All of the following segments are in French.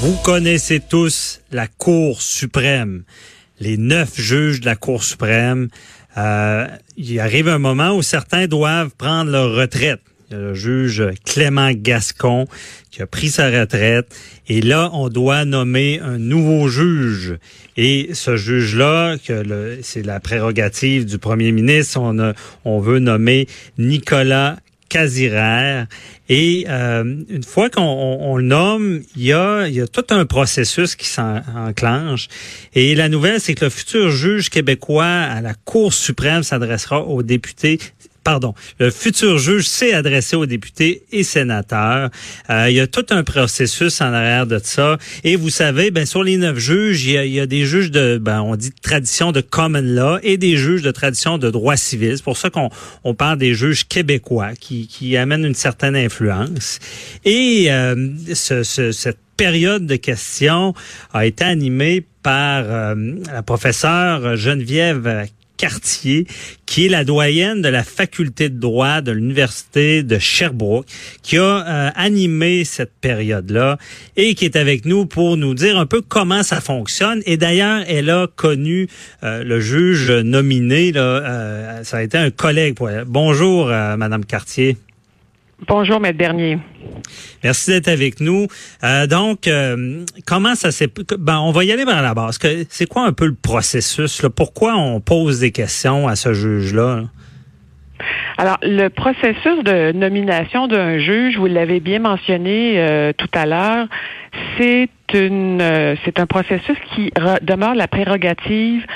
Vous connaissez tous la Cour suprême, les neuf juges de la Cour suprême. Euh, il arrive un moment où certains doivent prendre leur retraite. Le juge Clément Gascon qui a pris sa retraite. Et là, on doit nommer un nouveau juge. Et ce juge-là, que c'est la prérogative du premier ministre, on, a, on veut nommer Nicolas Casiraire. Et euh, une fois qu'on le nomme, il y a, y a tout un processus qui s'enclenche. Et la nouvelle, c'est que le futur juge québécois à la Cour suprême s'adressera aux députés pardon, le futur juge s'est adressé aux députés et sénateurs. Euh, il y a tout un processus en arrière de ça. Et vous savez, ben sur les neuf juges, il y a, des juges de, ben on dit de tradition de common law et des juges de tradition de droit civil. C'est pour ça qu'on on parle des juges québécois qui, qui amènent une certaine influence. Et euh, ce, ce, cette période de questions a été animée par euh, la professeure Geneviève Cartier, qui est la doyenne de la faculté de droit de l'Université de Sherbrooke, qui a euh, animé cette période-là et qui est avec nous pour nous dire un peu comment ça fonctionne. Et d'ailleurs, elle a connu euh, le juge nominé. Euh, ça a été un collègue pour elle. Bonjour, Madame Cartier. Bonjour, Maître Bernier. Merci d'être avec nous. Euh, donc, euh, comment ça s'est... Ben, on va y aller vers la base. C'est quoi un peu le processus? Là? Pourquoi on pose des questions à ce juge-là? Alors, le processus de nomination d'un juge, vous l'avez bien mentionné euh, tout à l'heure, c'est une, c'est un processus qui demeure la prérogative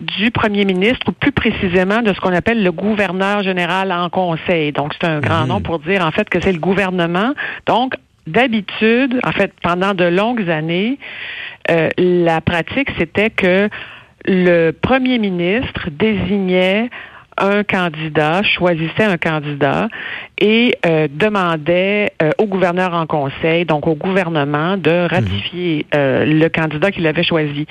du premier ministre, ou plus précisément de ce qu'on appelle le gouverneur général en conseil. Donc, c'est un grand mhm. nom pour dire en fait que c'est le gouvernement. Donc, d'habitude, en fait, pendant de longues années, euh, la pratique, c'était que le premier ministre désignait un candidat, choisissait un candidat et euh, demandait euh, au gouverneur en conseil, donc au gouvernement, de ratifier mhm. euh, le candidat qu'il avait choisi.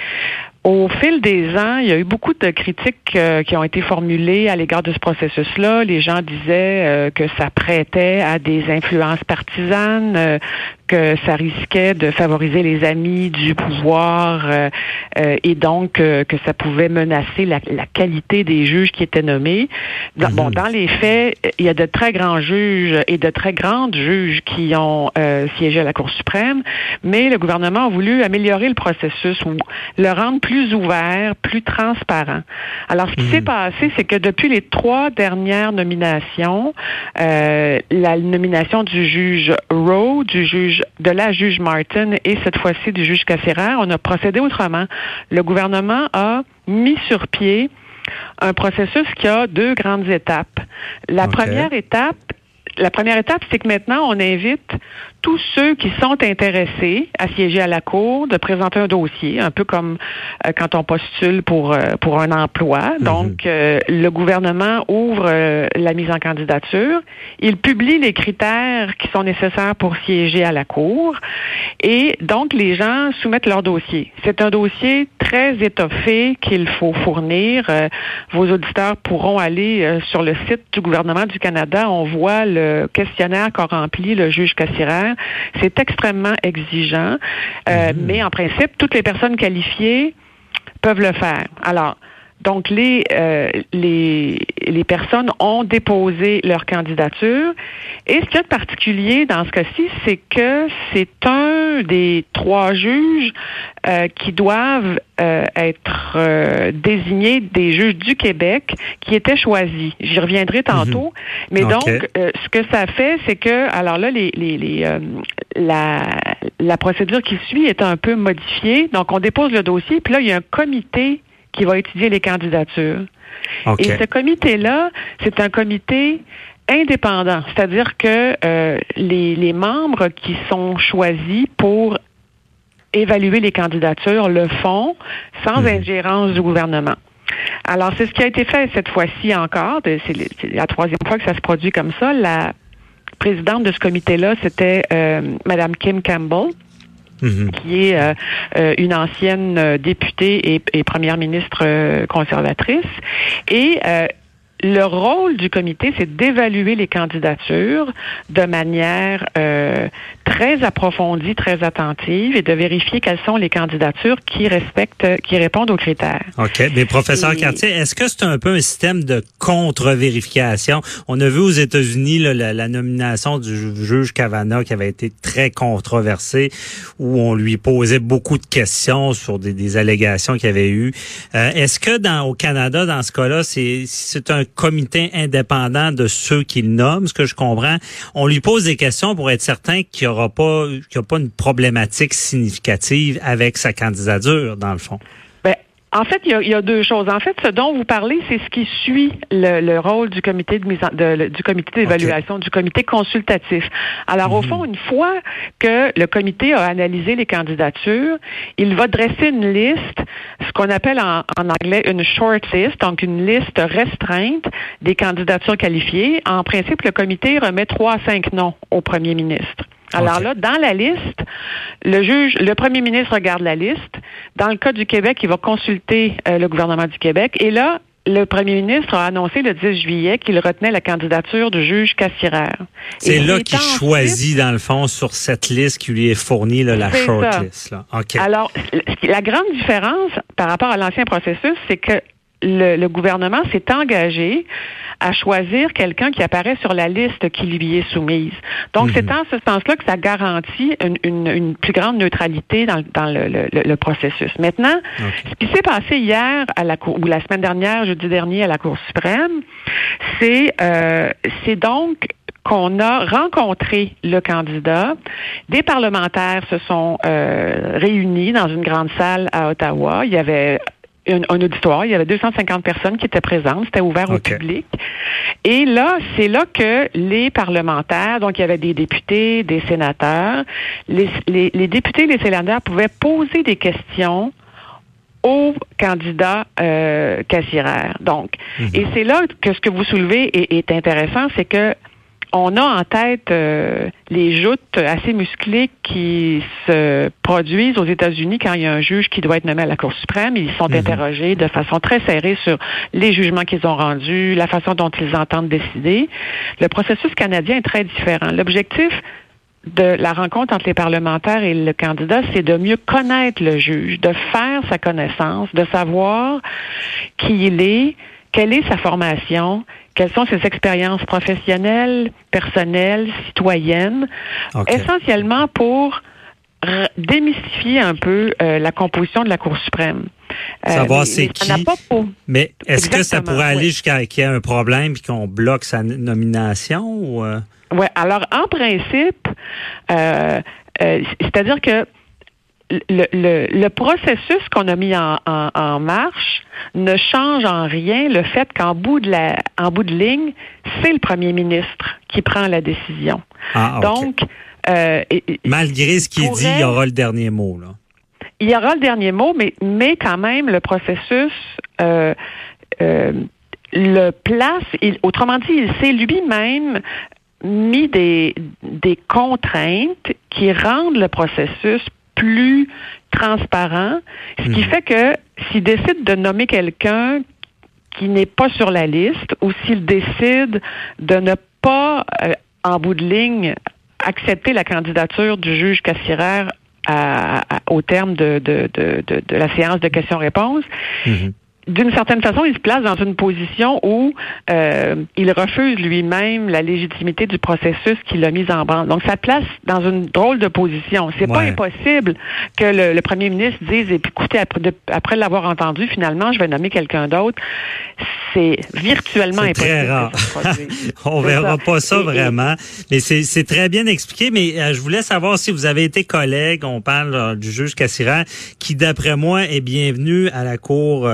Au fil des ans, il y a eu beaucoup de critiques qui ont été formulées à l'égard de ce processus-là. Les gens disaient que ça prêtait à des influences partisanes, que ça risquait de favoriser les amis du pouvoir euh, euh, et donc euh, que ça pouvait menacer la, qualité des juges qui étaient nommés. Dans, Bon, mhm. dans les faits, il y a de très grands juges et de très grandes juges qui ont siégé à la Cour suprême, mais le gouvernement a voulu améliorer le processus ou le rendre plus ouvert, plus transparent. Alors, ce qui s'est mhm. passé, c'est que depuis les trois dernières nominations, la nomination du juge Rowe, du juge de la juge Martin et cette fois-ci du juge Cassera, on a procédé autrement. Le gouvernement a mis sur pied un processus qui a deux grandes étapes. La première étape, la première étape, c'est que maintenant, on invite tous ceux qui sont intéressés à siéger à la Cour de présenter un dossier, un peu comme euh, quand on postule pour, euh, pour un emploi. Mhm. Donc, euh, le gouvernement ouvre la mise en candidature. Il publie les critères qui sont nécessaires pour siéger à la Cour. Et donc, les gens soumettent leur dossier. C'est un dossier très étoffé qu'il faut fournir. vos auditeurs pourront aller sur le site du gouvernement du Canada. On voit le questionnaire qu'a rempli le juge Cassirer c'est extrêmement exigeant, euh, mhm. mais en principe, toutes les personnes qualifiées peuvent le faire. Alors, donc, les, euh, les, les personnes ont déposé leur candidature. Et ce qu'il y a de particulier dans ce cas-ci, c'est que c'est un des trois juges euh, qui doivent euh, être euh, désignés des juges du Québec qui étaient choisis. J'y reviendrai tantôt. Mhm. Mais donc, ce que ça fait, c'est que, alors là, les, les, les la, la procédure qui suit est un peu modifiée. Donc, on dépose le dossier, puis là, il y a un comité qui va étudier les candidatures. Et ce comité-là, c'est un comité indépendant, c'est-à-dire que euh, les, les membres qui sont choisis pour évaluer les candidatures le font sans mhm. ingérence du gouvernement. Alors, c'est ce qui a été fait cette fois-ci encore. C'est la troisième fois que ça se produit comme ça. La présidente de ce comité-là, c'était euh, Madame Kim Campbell. Mhm. qui est euh, euh, une ancienne euh, députée et, première ministre conservatrice. Et le rôle du comité, c'est d'évaluer les candidatures de manière euh, très approfondie, très attentive et de vérifier quelles sont les candidatures qui respectent, qui répondent aux critères. OK. Mais professeur Cartier, est-ce que c'est un peu un système de contre-vérification? On a vu aux États-Unis la, la, nomination du juge Kavanaugh qui avait été très controversée, où on lui posait beaucoup de questions sur des, des allégations qu'il y avait eu. Euh, est-ce que dans au Canada, dans ce cas-là, c'est c'est un comité indépendant de ceux qu'il nomme, ce que je comprends. On lui pose des questions pour être certain qu'il n'y aura pas, qu'il n'y a pas une problématique significative avec sa candidature, dans le fond. En fait, il y, a, deux choses. En fait, ce dont vous parlez, c'est ce qui suit le, rôle du comité de mise de, du comité d'évaluation, du comité consultatif. Alors, au mhm. fond, une fois que le comité a analysé les candidatures, il va dresser une liste, ce qu'on appelle en, en, anglais une short list, donc une liste restreinte des candidatures qualifiées. En principe, le comité remet trois à cinq noms au premier ministre. Alors là, dans la liste, le juge, le premier ministre regarde la liste. Dans le cas du Québec, il va consulter euh, le gouvernement du Québec. Et là, le premier ministre a annoncé le 10 juillet qu'il retenait la candidature du juge Cassirer. C'est là qu'il choisit, dans le fond, sur cette liste qui lui est fournie, la shortlist. Alors, la grande différence par rapport à l'ancien processus, c'est que le, gouvernement s'est engagé à choisir quelqu'un qui apparaît sur la liste qui lui est soumise. Donc, c'est mhm. en ce sens-là que ça garantit une, plus grande neutralité dans, le, processus. Maintenant, ce qui s'est passé hier à la Cour, ou la semaine dernière, jeudi dernier, à la Cour suprême, c'est euh, c'est donc qu'on a rencontré le candidat. Des parlementaires se sont euh, réunis dans une grande salle à Ottawa. Il y avait un, auditoire. Il y avait 250 personnes qui étaient présentes. C'était ouvert au public. Et là, c'est là que les parlementaires, donc il y avait des députés, des sénateurs, les, les, députés et les sénateurs pouvaient poser des questions aux candidats euh, Donc, mhm. et c'est là que ce que vous soulevez est, est intéressant, c'est que on a en tête euh, les joutes assez musclées qui se produisent aux États-Unis quand il y a un juge qui doit être nommé à la Cour suprême. Ils sont mhm. interrogés de façon très serrée sur les jugements qu'ils ont rendus, la façon dont ils entendent décider. Le processus canadien est très différent. L'objectif de la rencontre entre les parlementaires et le candidat, c'est de mieux connaître le juge, de faire sa connaissance, de savoir qui il est, quelle est sa formation, quelles sont ses expériences professionnelles, personnelles, citoyennes, essentiellement pour démystifier un peu euh, la composition de la Cour suprême. Euh, Savoir c'est qui. Mais est-ce que ça pourrait aller jusqu'à qu'il y ait un problème et qu'on bloque sa nomination ou euh? Ouais. Alors en principe, c'est-à-dire que le, processus qu'on a mis en, marche ne change en rien le fait qu'en bout de la, en bout de ligne, c'est le premier ministre qui prend la décision. Ah, Donc, euh, malgré ce qu'il dit, il y aura le dernier mot là. Il y aura le dernier mot, mais mais quand même le processus. Euh, euh, le place, autrement dit, il s'est lui-même mis des, des contraintes qui rendent le processus plus transparent, ce qui hmm. fait que s'il décide de nommer quelqu'un qui n'est pas sur la liste ou s'il décide de ne pas, euh, en bout de ligne, accepter la candidature du juge Cassirer au terme de, la séance de questions-réponses, hmm d'une certaine façon, il se place dans une position où euh, il refuse lui-même la légitimité du processus qu'il a mis en branle. Donc, ça place dans une drôle de position. C'est pas impossible que le, premier ministre dise, et puis écoutez, après, après l'avoir entendu, finalement, je vais nommer quelqu'un d'autre. C'est virtuellement impossible. Très rare. On verra pas ça vraiment. Mais c'est très bien expliqué. Mais euh, je voulais savoir si vous avez été collègue. On parle euh, du juge Cassiran, qui, d'après moi, est bienvenu à la Cour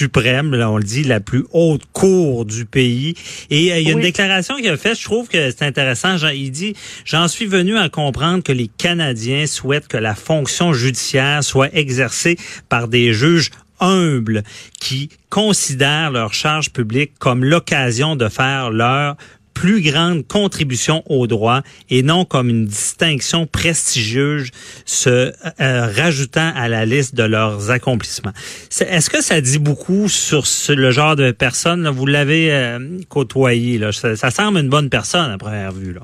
suprême, là, on le dit, la plus haute cour du pays. Et euh, il y a une déclaration qu'il a faite, je trouve que c'est intéressant. Il dit, j'en suis venu à comprendre que les Canadiens souhaitent que la fonction judiciaire soit exercée par des juges humbles qui considèrent leur charge publique comme l'occasion de faire leur plus grande contribution au droit et non comme une distinction prestigieuse se euh, rajoutant à la liste de leurs accomplissements. Est-ce que ça dit beaucoup sur le genre de personne? Vous l'avez euh, côtoyé. Là. Ça, semble une bonne personne à première vue. Là.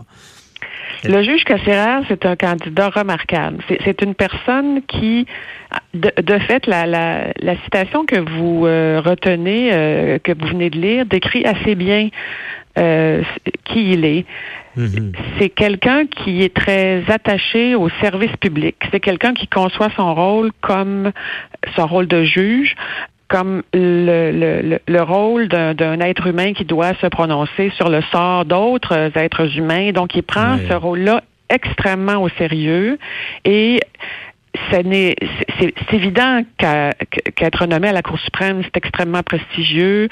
Le juge Casseraire, c'est un candidat remarquable. C'est une personne qui, de, fait, la, citation que vous euh, retenez, euh, que vous venez de lire, décrit assez bien euh, qui il est. Mm-hmm. C'est quelqu'un qui est très attaché au service public. C'est quelqu'un qui conçoit son rôle comme son rôle de juge, comme le, le, le rôle d'un être humain qui doit se prononcer sur le sort d'autres êtres humains. Donc, il prend ce rôle-là extrêmement au sérieux et c'est évident qu'être nommé à la Cour suprême, c'est extrêmement prestigieux.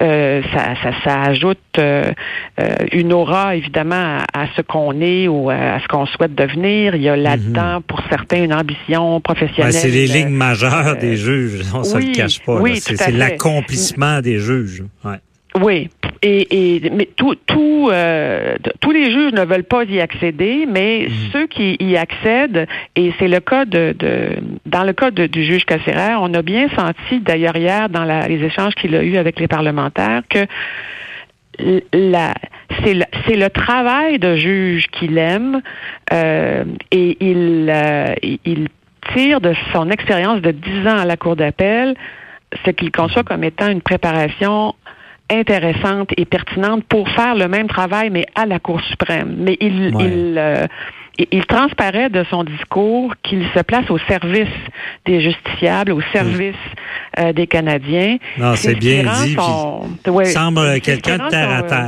Euh, ça, ça, ça, ajoute euh, euh, une aura, évidemment, à, ce qu'on est ou à ce qu'on souhaite devenir. Il y a là-dedans, mhm. pour certains, une ambition professionnelle. c'est les lignes majeures des juges, on ne se le cache pas. Oui, c'est l'accomplissement des juges. Ouais. Oui, et, et mais tout, tout, euh, tous les juges ne veulent pas y accéder, mais mhm. ceux qui y accèdent, et c'est le cas de, de, dans le cas du juge Casseraire, on a bien senti d'ailleurs hier dans la, les échanges qu'il a eu avec les parlementaires que la, c'est le, c'est le travail de juge qu'il aime euh, et il, euh, il tire de son expérience de dix ans à la cour d'appel ce qu'il conçoit comme étant une préparation intéressante et pertinente pour faire le même travail, mais à la Cour suprême. Mais il, il, euh, il transparaît de son discours qu'il se place au service des justiciables, au service euh, des Canadiens. Non, c'est bien dit. Son, ouais, semble quelqu'un de terre à terre.